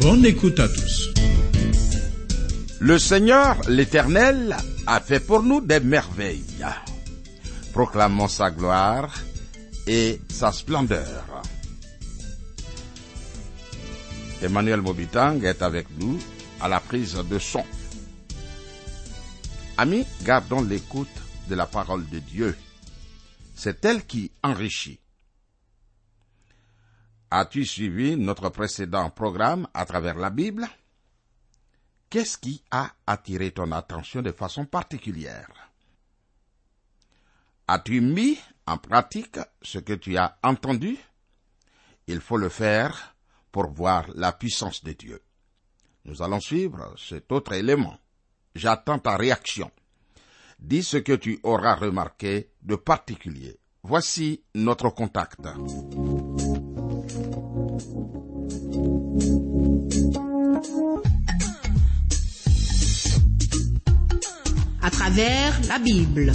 Bonne écoute à tous. Le Seigneur, l'Éternel, a fait pour nous des merveilles. Proclamons sa gloire et sa splendeur. Emmanuel Mobitang est avec nous à la prise de son. Amis, gardons l'écoute de la parole de Dieu. C'est elle qui enrichit. As-tu suivi notre précédent programme à travers la Bible? Qu'est-ce qui a attiré ton attention de façon particulière? As-tu mis en pratique ce que tu as entendu? Il faut le faire pour voir la puissance de Dieu. Nous allons suivre cet autre élément. J'attends ta réaction. Dis ce que tu auras remarqué de particulier. Voici notre contact. À travers la Bible.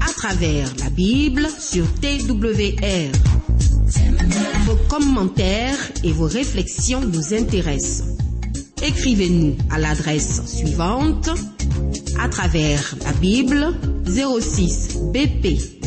À travers la Bible sur TWR. Vos commentaires et vos réflexions nous intéressent. Écrivez-nous à l'adresse suivante à travers la Bible 06 BP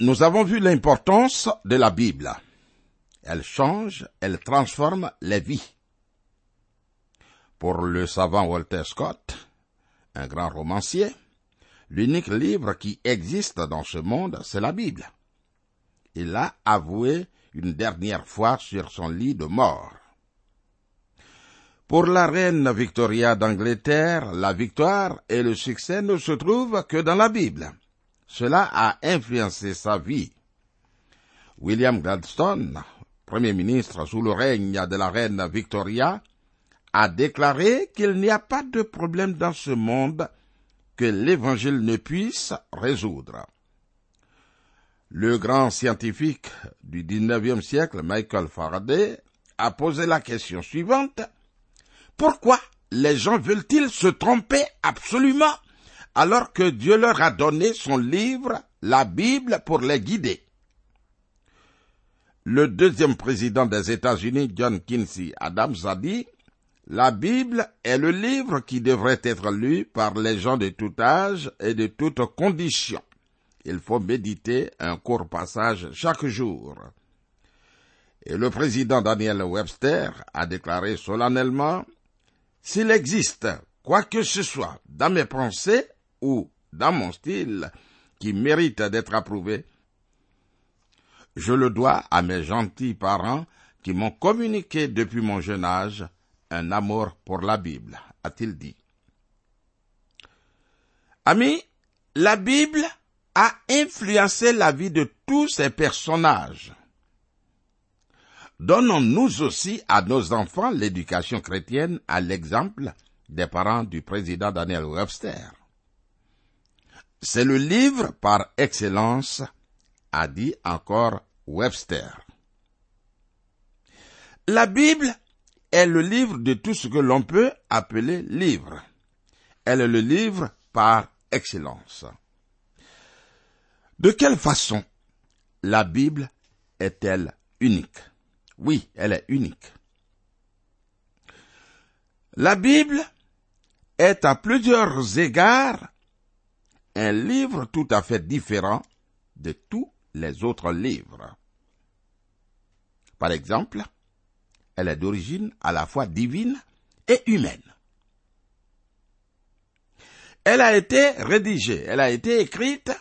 nous avons vu l'importance de la Bible. Elle change, elle transforme les vies. Pour le savant Walter Scott, un grand romancier, l'unique livre qui existe dans ce monde, c'est la Bible. Il l'a avoué une dernière fois sur son lit de mort. Pour la reine Victoria d'Angleterre, la victoire et le succès ne se trouvent que dans la Bible. Cela a influencé sa vie. William Gladstone, Premier ministre sous le règne de la reine Victoria, a déclaré qu'il n'y a pas de problème dans ce monde que l'Évangile ne puisse résoudre. Le grand scientifique du XIXe siècle, Michael Faraday, a posé la question suivante. Pourquoi les gens veulent-ils se tromper absolument? Alors que Dieu leur a donné son livre, la Bible, pour les guider Le deuxième président des États-Unis, John Quincy Adams, a dit La Bible est le livre qui devrait être lu par les gens de tout âge et de toutes conditions il faut méditer un court passage chaque jour. Et le président Daniel Webster a déclaré solennellement, S'il existe quoi que ce soit dans mes pensées ou dans mon style qui mérite d'être approuvé, je le dois à mes gentils parents qui m'ont communiqué depuis mon jeune âge un amour pour la Bible, a-t-il dit. Amis, la Bible a influencé la vie de tous ces personnages. Donnons-nous aussi à nos enfants l'éducation chrétienne à l'exemple des parents du président Daniel Webster. C'est le livre par excellence, a dit encore Webster. La Bible est le livre de tout ce que l'on peut appeler livre. Elle est le livre par excellence. De quelle façon la Bible est-elle unique? Oui, elle est unique. La Bible est à plusieurs égards un livre tout à fait différent de tous les autres livres. Par exemple, elle est d'origine à la fois divine et humaine. Elle a été rédigée, elle a été écrite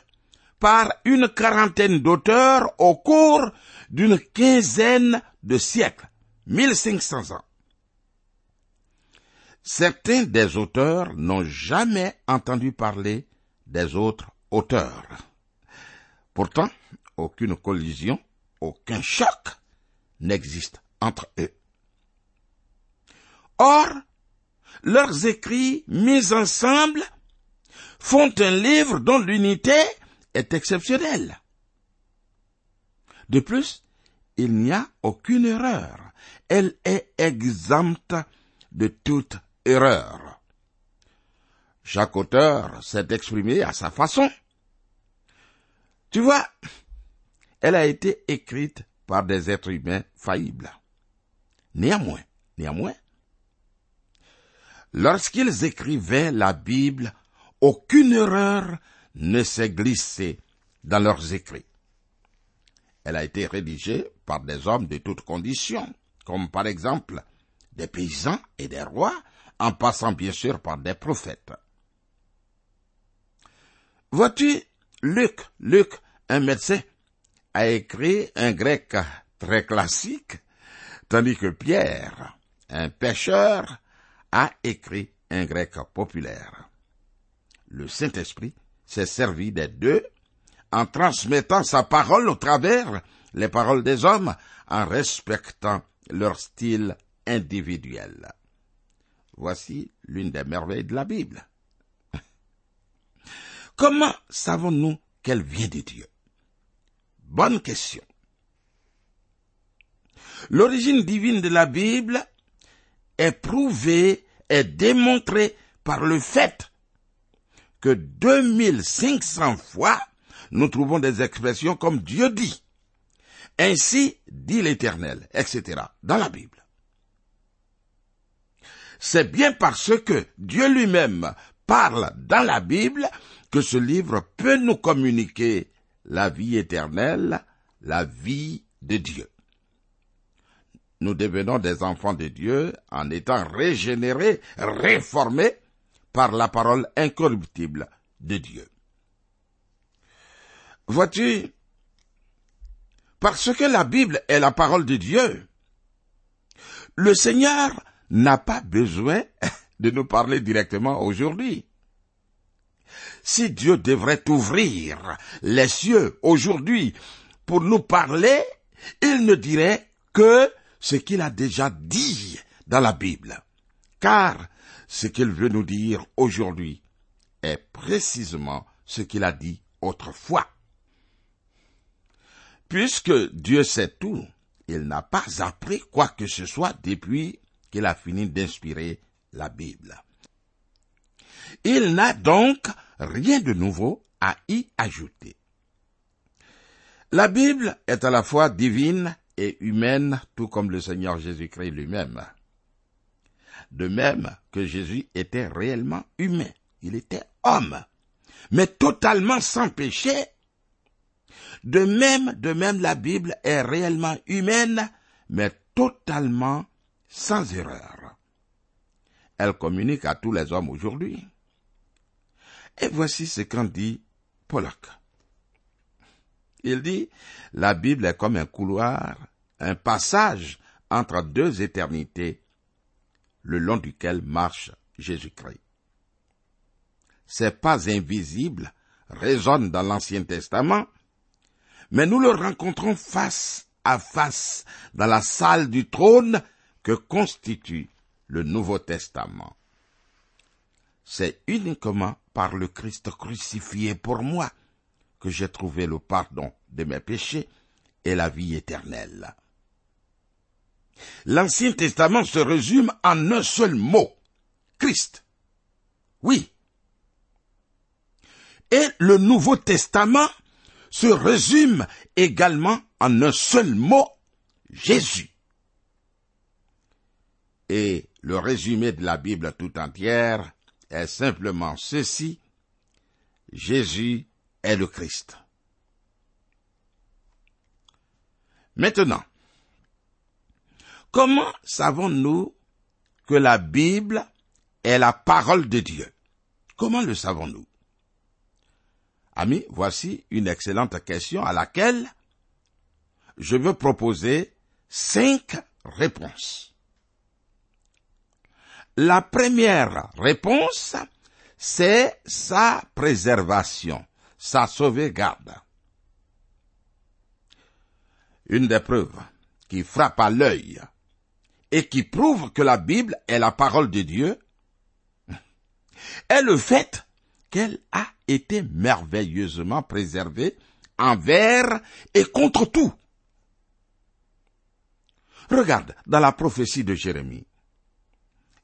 par une quarantaine d'auteurs au cours d'une quinzaine de siècles, 1500 ans. Certains des auteurs n'ont jamais entendu parler des autres auteurs. Pourtant, aucune collision, aucun choc n'existe entre eux. Or, leurs écrits mis ensemble font un livre dont l'unité est exceptionnelle. De plus, il n'y a aucune erreur. Elle est exempte de toute erreur. Chaque auteur s'est exprimé à sa façon. Tu vois, elle a été écrite par des êtres humains faillibles. Néanmoins, néanmoins, lorsqu'ils écrivaient la Bible, aucune erreur ne s'est glissée dans leurs écrits. Elle a été rédigée par des hommes de toutes conditions, comme par exemple des paysans et des rois, en passant bien sûr par des prophètes. Vois-tu, Luc, Luc, un médecin, a écrit un grec très classique, tandis que Pierre, un pêcheur, a écrit un grec populaire. Le Saint-Esprit s'est servi des deux en transmettant sa parole au travers les paroles des hommes, en respectant leur style individuel. Voici l'une des merveilles de la Bible. Comment savons-nous qu'elle vient de Dieu? Bonne question. L'origine divine de la Bible est prouvée, est démontrée par le fait que 2500 fois nous trouvons des expressions comme Dieu dit. Ainsi dit l'Éternel, etc. dans la Bible. C'est bien parce que Dieu lui-même parle dans la Bible que ce livre peut nous communiquer la vie éternelle, la vie de Dieu. Nous devenons des enfants de Dieu en étant régénérés, réformés par la parole incorruptible de Dieu. Vois-tu, parce que la Bible est la parole de Dieu, le Seigneur n'a pas besoin de nous parler directement aujourd'hui. Si Dieu devrait ouvrir les cieux aujourd'hui pour nous parler, il ne dirait que ce qu'il a déjà dit dans la Bible. Car ce qu'il veut nous dire aujourd'hui est précisément ce qu'il a dit autrefois. Puisque Dieu sait tout, il n'a pas appris quoi que ce soit depuis qu'il a fini d'inspirer la Bible. Il n'a donc rien de nouveau à y ajouter. La Bible est à la fois divine et humaine, tout comme le Seigneur Jésus-Christ lui-même. De même que Jésus était réellement humain, il était homme, mais totalement sans péché. De même, de même, la Bible est réellement humaine, mais totalement sans erreur. Elle communique à tous les hommes aujourd'hui. Et voici ce qu'en dit Pollock. Il dit, la Bible est comme un couloir, un passage entre deux éternités, le long duquel marche Jésus-Christ. Ces pas invisibles résonnent dans l'Ancien Testament, mais nous le rencontrons face à face dans la salle du trône que constitue le Nouveau Testament. C'est uniquement par le Christ crucifié pour moi que j'ai trouvé le pardon de mes péchés et la vie éternelle. L'Ancien Testament se résume en un seul mot, Christ. Oui. Et le Nouveau Testament se résume également en un seul mot, Jésus. Et le résumé de la Bible tout entière est simplement ceci. Jésus est le Christ. Maintenant, comment savons-nous que la Bible est la parole de Dieu? Comment le savons-nous? Amis, voici une excellente question à laquelle je veux proposer cinq réponses. La première réponse, c'est sa préservation, sa sauvegarde. Une des preuves qui frappe à l'œil et qui prouve que la Bible est la parole de Dieu est le fait qu'elle a été merveilleusement préservée envers et contre tout. Regarde, dans la prophétie de Jérémie,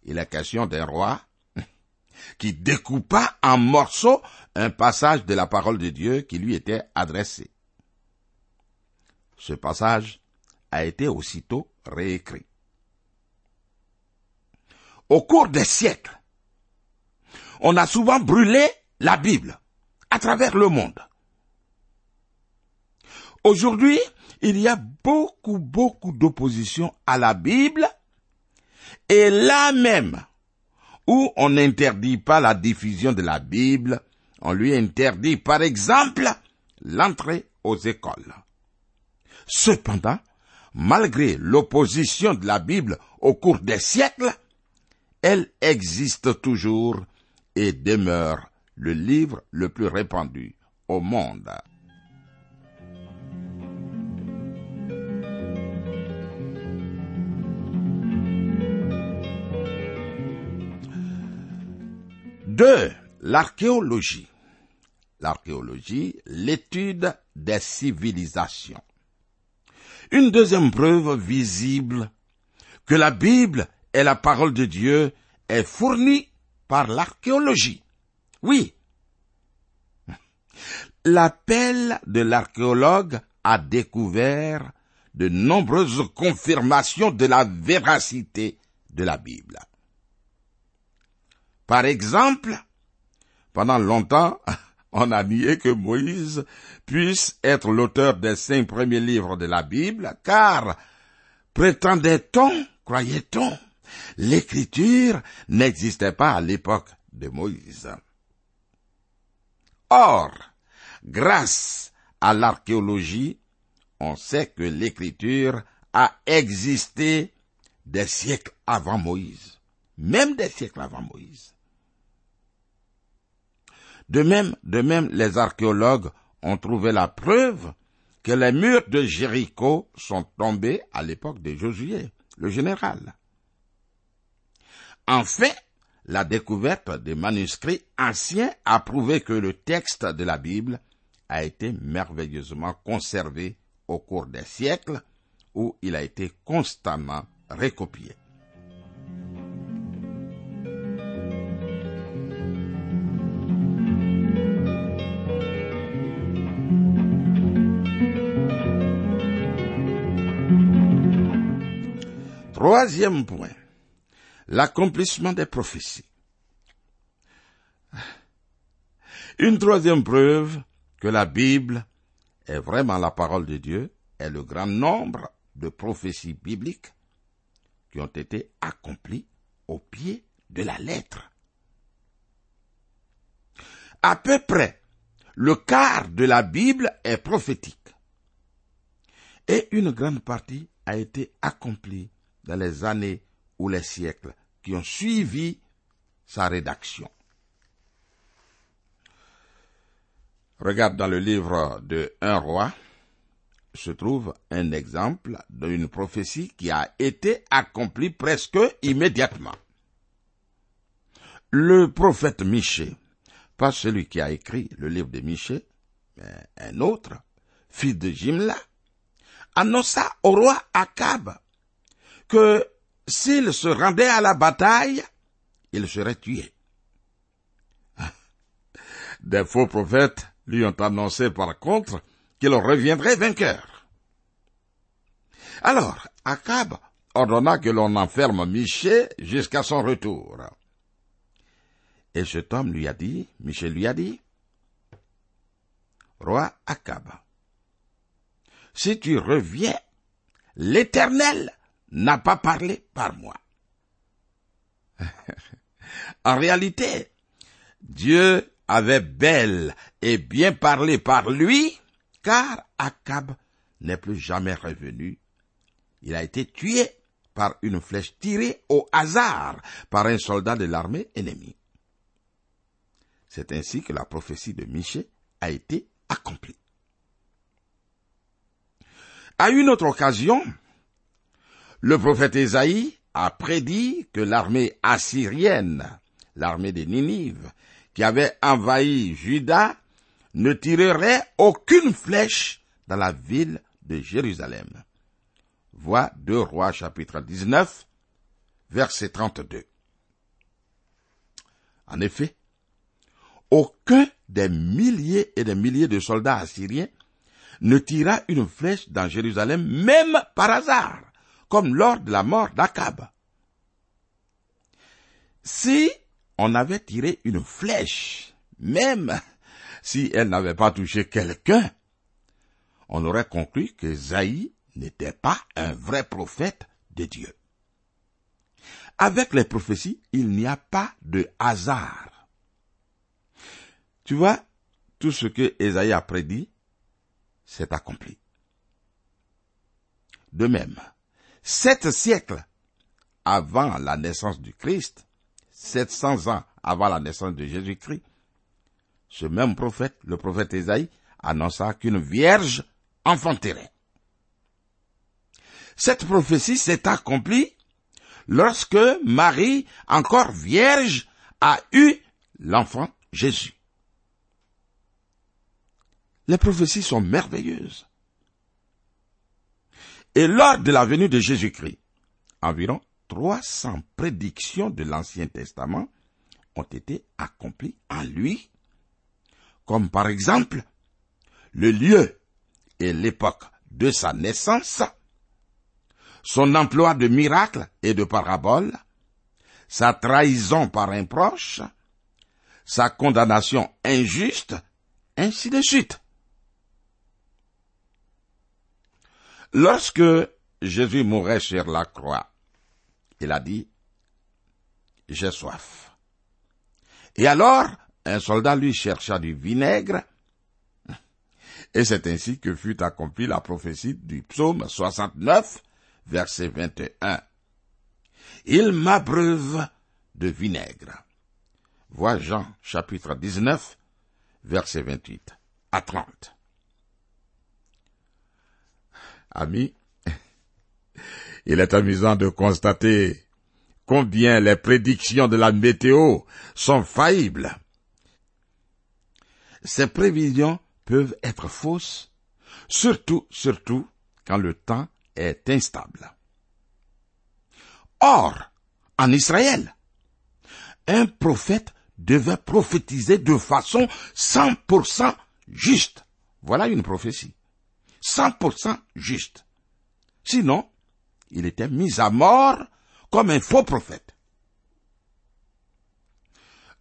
il est question d'un roi qui découpa en morceaux un passage de la parole de Dieu qui lui était adressé. Ce passage a été aussitôt réécrit. Au cours des siècles, on a souvent brûlé la Bible à travers le monde. Aujourd'hui, il y a beaucoup, beaucoup d'opposition à la Bible et là même où on n'interdit pas la diffusion de la Bible, on lui interdit par exemple l'entrée aux écoles. Cependant, malgré l'opposition de la Bible au cours des siècles, elle existe toujours et demeure le livre le plus répandu au monde. Deux, l'archéologie. L'archéologie, l'étude des civilisations. Une deuxième preuve visible que la Bible est la parole de Dieu est fournie par l'archéologie. Oui. L'appel de l'archéologue a découvert de nombreuses confirmations de la véracité de la Bible. Par exemple, pendant longtemps, on a nié que Moïse puisse être l'auteur des cinq premiers livres de la Bible, car prétendait-on, croyait-on, l'écriture n'existait pas à l'époque de Moïse. Or, grâce à l'archéologie, on sait que l'écriture a existé des siècles avant Moïse, même des siècles avant Moïse. De même, de même, les archéologues ont trouvé la preuve que les murs de Jéricho sont tombés à l'époque de Josué, le général. Enfin, la découverte des manuscrits anciens a prouvé que le texte de la Bible a été merveilleusement conservé au cours des siècles où il a été constamment recopié. Troisième point l'accomplissement des prophéties. Une troisième preuve que la Bible est vraiment la parole de Dieu est le grand nombre de prophéties bibliques qui ont été accomplies au pied de la lettre. À peu près, le quart de la Bible est prophétique. Et une grande partie a été accomplie dans les années ou les siècles qui ont suivi sa rédaction. Regarde dans le livre de Un roi, se trouve un exemple d'une prophétie qui a été accomplie presque immédiatement. Le prophète Michée, pas celui qui a écrit le livre de Michée, mais un autre, fils de Jimla, annonça au roi Akab que s'il se rendait à la bataille, il serait tué. Des faux prophètes lui ont annoncé par contre qu'il reviendrait vainqueur. Alors, Akab ordonna que l'on enferme Miché jusqu'à son retour. Et cet homme lui a dit, Miché lui a dit, Roi Akab, si tu reviens, l'Éternel n'a pas parlé par moi. en réalité, Dieu avait belle et bien parlé par lui, car Akab n'est plus jamais revenu. Il a été tué par une flèche tirée au hasard par un soldat de l'armée ennemie. C'est ainsi que la prophétie de Michée a été accomplie. À une autre occasion, le prophète Ésaïe a prédit que l'armée assyrienne, l'armée de Ninive, qui avait envahi Juda, ne tirerait aucune flèche dans la ville de Jérusalem. Vois 2 Rois chapitre 19, verset 32. En effet, aucun des milliers et des milliers de soldats assyriens ne tira une flèche dans Jérusalem, même par hasard, comme lors de la mort d'Akab. Si on avait tiré une flèche, même si elle n'avait pas touché quelqu'un, on aurait conclu que Zaï n'était pas un vrai prophète de Dieu. Avec les prophéties, il n'y a pas de hasard. Tu vois, tout ce que Esaïe a prédit s'est accompli. De même, sept siècles avant la naissance du Christ, 700 ans avant la naissance de Jésus-Christ, ce même prophète, le prophète Esaïe, annonça qu'une vierge enfanterait. Cette prophétie s'est accomplie lorsque Marie, encore vierge, a eu l'enfant Jésus. Les prophéties sont merveilleuses. Et lors de la venue de Jésus-Christ, environ 300 prédictions de l'Ancien Testament ont été accomplies en lui, comme par exemple le lieu et l'époque de sa naissance, son emploi de miracles et de paraboles, sa trahison par un proche, sa condamnation injuste, ainsi de suite. Lorsque Jésus mourait sur la croix, il a dit, j'ai soif. Et alors, un soldat lui chercha du vinaigre, et c'est ainsi que fut accomplie la prophétie du psaume 69, verset 21. Il m'abreuve de vinaigre. Vois Jean chapitre 19, verset 28 à 30. Amis, il est amusant de constater combien les prédictions de la météo sont faillibles. Ces prévisions peuvent être fausses, surtout, surtout quand le temps est instable. Or, en Israël, un prophète devait prophétiser de façon 100% juste. Voilà une prophétie. 100% juste. Sinon, il était mis à mort comme un faux prophète.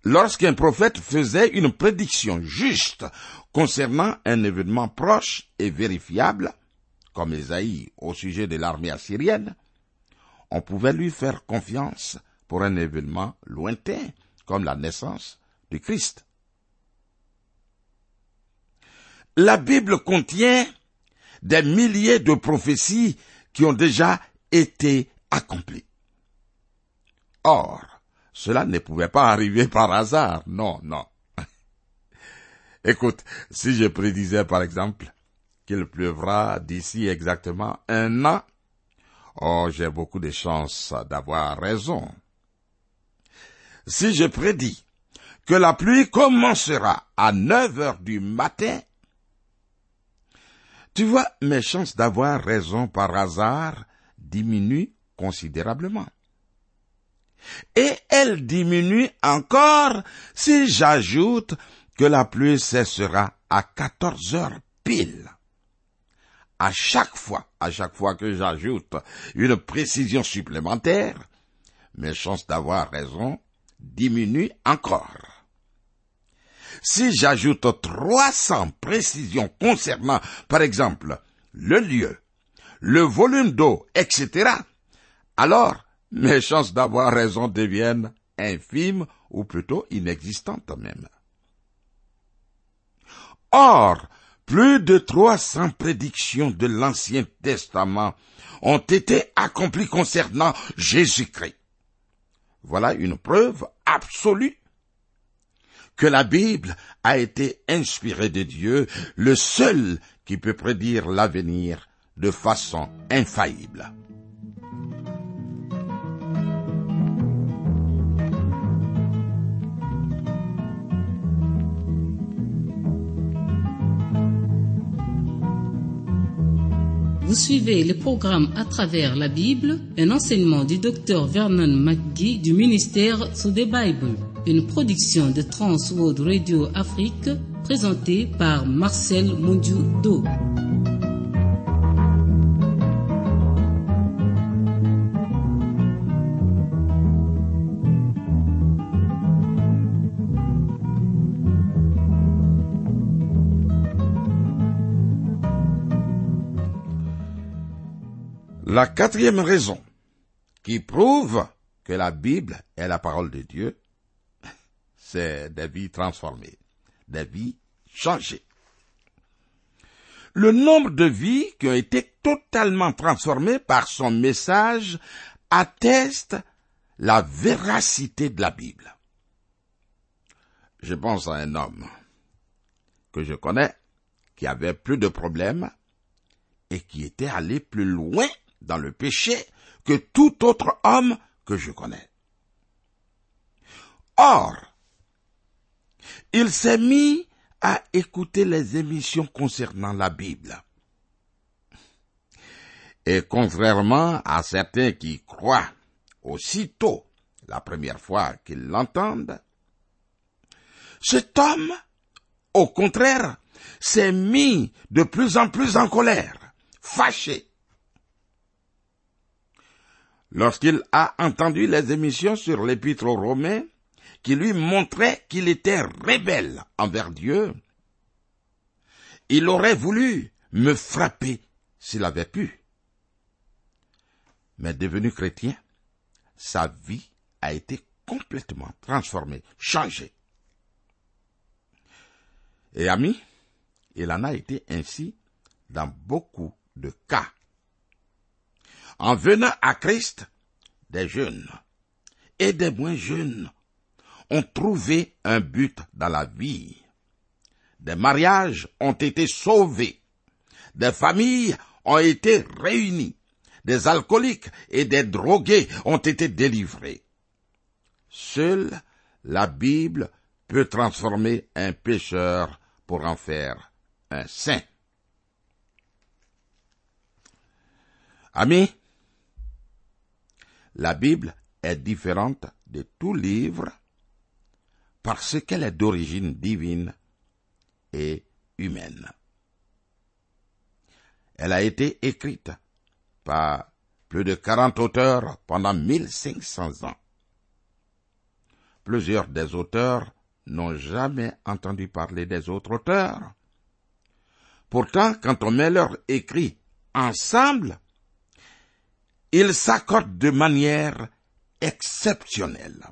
Lorsqu'un prophète faisait une prédiction juste concernant un événement proche et vérifiable, comme Esaïe au sujet de l'armée assyrienne, on pouvait lui faire confiance pour un événement lointain, comme la naissance du Christ. La Bible contient des milliers de prophéties qui ont déjà été accomplies. Or, cela ne pouvait pas arriver par hasard, non, non. Écoute, si je prédisais par exemple qu'il pleuvra d'ici exactement un an, oh, j'ai beaucoup de chances d'avoir raison. Si je prédis que la pluie commencera à 9 heures du matin tu vois, mes chances d'avoir raison par hasard diminuent considérablement. Et elles diminuent encore si j'ajoute que la pluie cessera à 14 heures pile. À chaque fois, à chaque fois que j'ajoute une précision supplémentaire, mes chances d'avoir raison diminuent encore. Si j'ajoute 300 précisions concernant, par exemple, le lieu, le volume d'eau, etc., alors mes chances d'avoir raison deviennent infimes ou plutôt inexistantes même. Or, plus de 300 prédictions de l'Ancien Testament ont été accomplies concernant Jésus-Christ. Voilà une preuve absolue que la Bible a été inspirée de Dieu, le seul qui peut prédire l'avenir de façon infaillible. Vous suivez le programme à travers la Bible, un enseignement du docteur Vernon McGee du ministère sous des Bible, une production de Trans World Radio Afrique présentée par Marcel Mondiou-Do. La quatrième raison qui prouve que la Bible est la parole de Dieu, c'est des vies transformées, des vies changées. Le nombre de vies qui ont été totalement transformées par son message atteste la véracité de la Bible. Je pense à un homme que je connais qui avait plus de problèmes et qui était allé plus loin dans le péché que tout autre homme que je connais. Or, il s'est mis à écouter les émissions concernant la Bible. Et contrairement à certains qui croient aussitôt la première fois qu'ils l'entendent, cet homme, au contraire, s'est mis de plus en plus en colère, fâché, lorsqu'il a entendu les émissions sur l'épître aux Romains, qui lui montraient qu'il était rebelle envers Dieu, il aurait voulu me frapper s'il avait pu. Mais devenu chrétien, sa vie a été complètement transformée, changée. Et ami, il en a été ainsi dans beaucoup de cas. En venant à Christ, des jeunes et des moins jeunes ont trouvé un but dans la vie. Des mariages ont été sauvés. Des familles ont été réunies. Des alcooliques et des drogués ont été délivrés. Seule la Bible peut transformer un pécheur pour en faire un saint. Amis, la Bible est différente de tout livre parce qu'elle est d'origine divine et humaine. Elle a été écrite par plus de 40 auteurs pendant 1500 ans. Plusieurs des auteurs n'ont jamais entendu parler des autres auteurs. Pourtant, quand on met leurs écrits ensemble, ils s'accordent de manière exceptionnelle.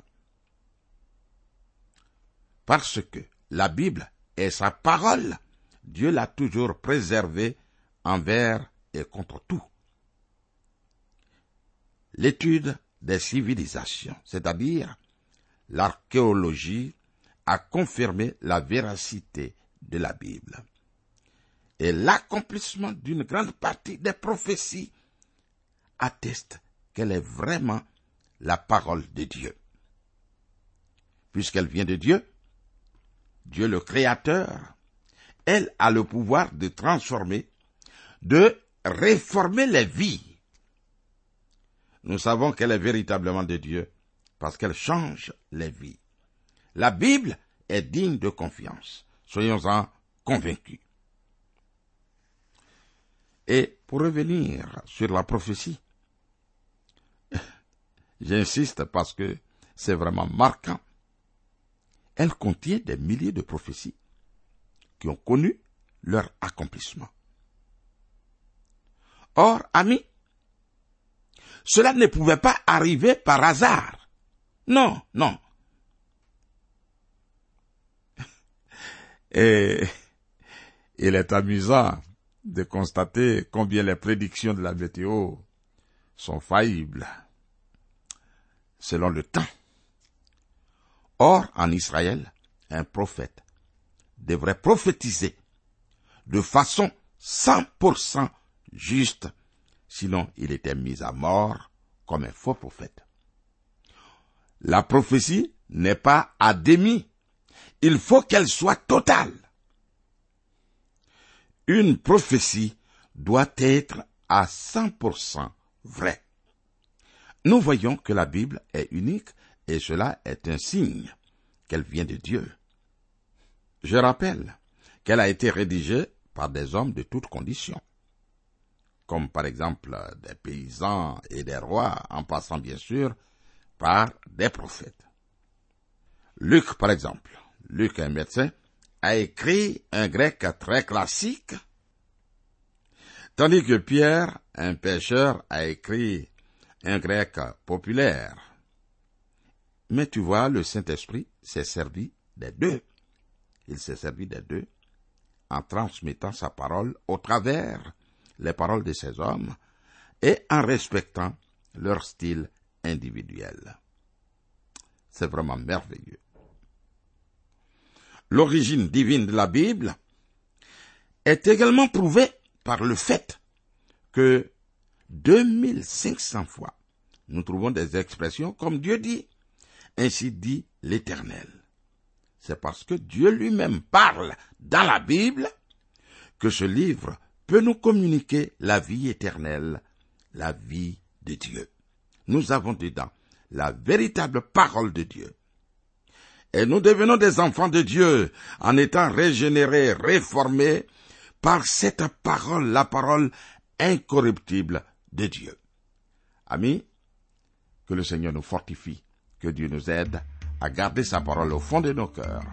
Parce que la Bible est sa parole, Dieu l'a toujours préservée envers et contre tout. L'étude des civilisations, c'est-à-dire l'archéologie, a confirmé la véracité de la Bible. Et l'accomplissement d'une grande partie des prophéties atteste qu'elle est vraiment la parole de Dieu. Puisqu'elle vient de Dieu, Dieu le Créateur, elle a le pouvoir de transformer, de réformer les vies. Nous savons qu'elle est véritablement de Dieu parce qu'elle change les vies. La Bible est digne de confiance. Soyons-en convaincus. Et pour revenir sur la prophétie, J'insiste parce que c'est vraiment marquant. Elle contient des milliers de prophéties qui ont connu leur accomplissement. Or, amis, cela ne pouvait pas arriver par hasard. Non, non. Et il est amusant de constater combien les prédictions de la météo sont faillibles selon le temps. Or, en Israël, un prophète devrait prophétiser de façon 100% juste, sinon il était mis à mort comme un faux prophète. La prophétie n'est pas à demi, il faut qu'elle soit totale. Une prophétie doit être à 100% vraie. Nous voyons que la Bible est unique et cela est un signe qu'elle vient de Dieu. Je rappelle qu'elle a été rédigée par des hommes de toutes conditions, comme par exemple des paysans et des rois, en passant bien sûr par des prophètes. Luc, par exemple, Luc, un médecin, a écrit un grec très classique, tandis que Pierre, un pêcheur, a écrit un grec populaire. Mais tu vois, le Saint-Esprit s'est servi des deux. Il s'est servi des deux en transmettant sa parole au travers les paroles de ces hommes et en respectant leur style individuel. C'est vraiment merveilleux. L'origine divine de la Bible est également prouvée par le fait que 2500 fois, nous trouvons des expressions comme Dieu dit. Ainsi dit l'Éternel. C'est parce que Dieu lui-même parle dans la Bible que ce livre peut nous communiquer la vie éternelle, la vie de Dieu. Nous avons dedans la véritable parole de Dieu. Et nous devenons des enfants de Dieu en étant régénérés, réformés par cette parole, la parole incorruptible de Dieu. Amis, que le Seigneur nous fortifie, que Dieu nous aide à garder sa parole au fond de nos cœurs.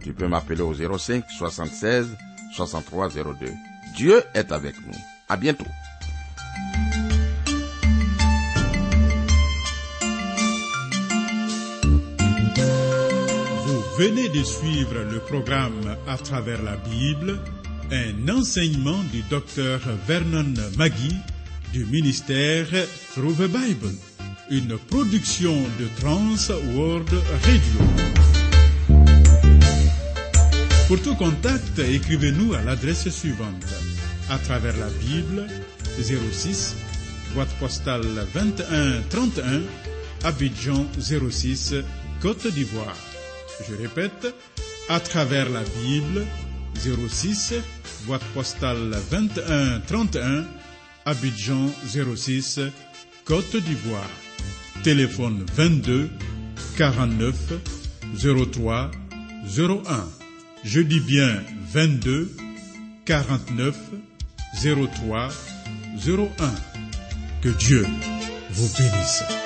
Tu peux m'appeler au 05 76 63 02. Dieu est avec nous. À bientôt. Vous venez de suivre le programme À travers la Bible, un enseignement du docteur Vernon Magui du ministère Through the Bible, une production de Trans World Radio. Pour tout contact, écrivez-nous à l'adresse suivante. À travers la Bible, 06, boîte postale 21 31, Abidjan 06, Côte d'Ivoire. Je répète, à travers la Bible, 06, boîte postale 21 31, Abidjan 06, Côte d'Ivoire. Téléphone 22 49 03 01. Je dis bien 22 49 03 01. Que Dieu vous bénisse.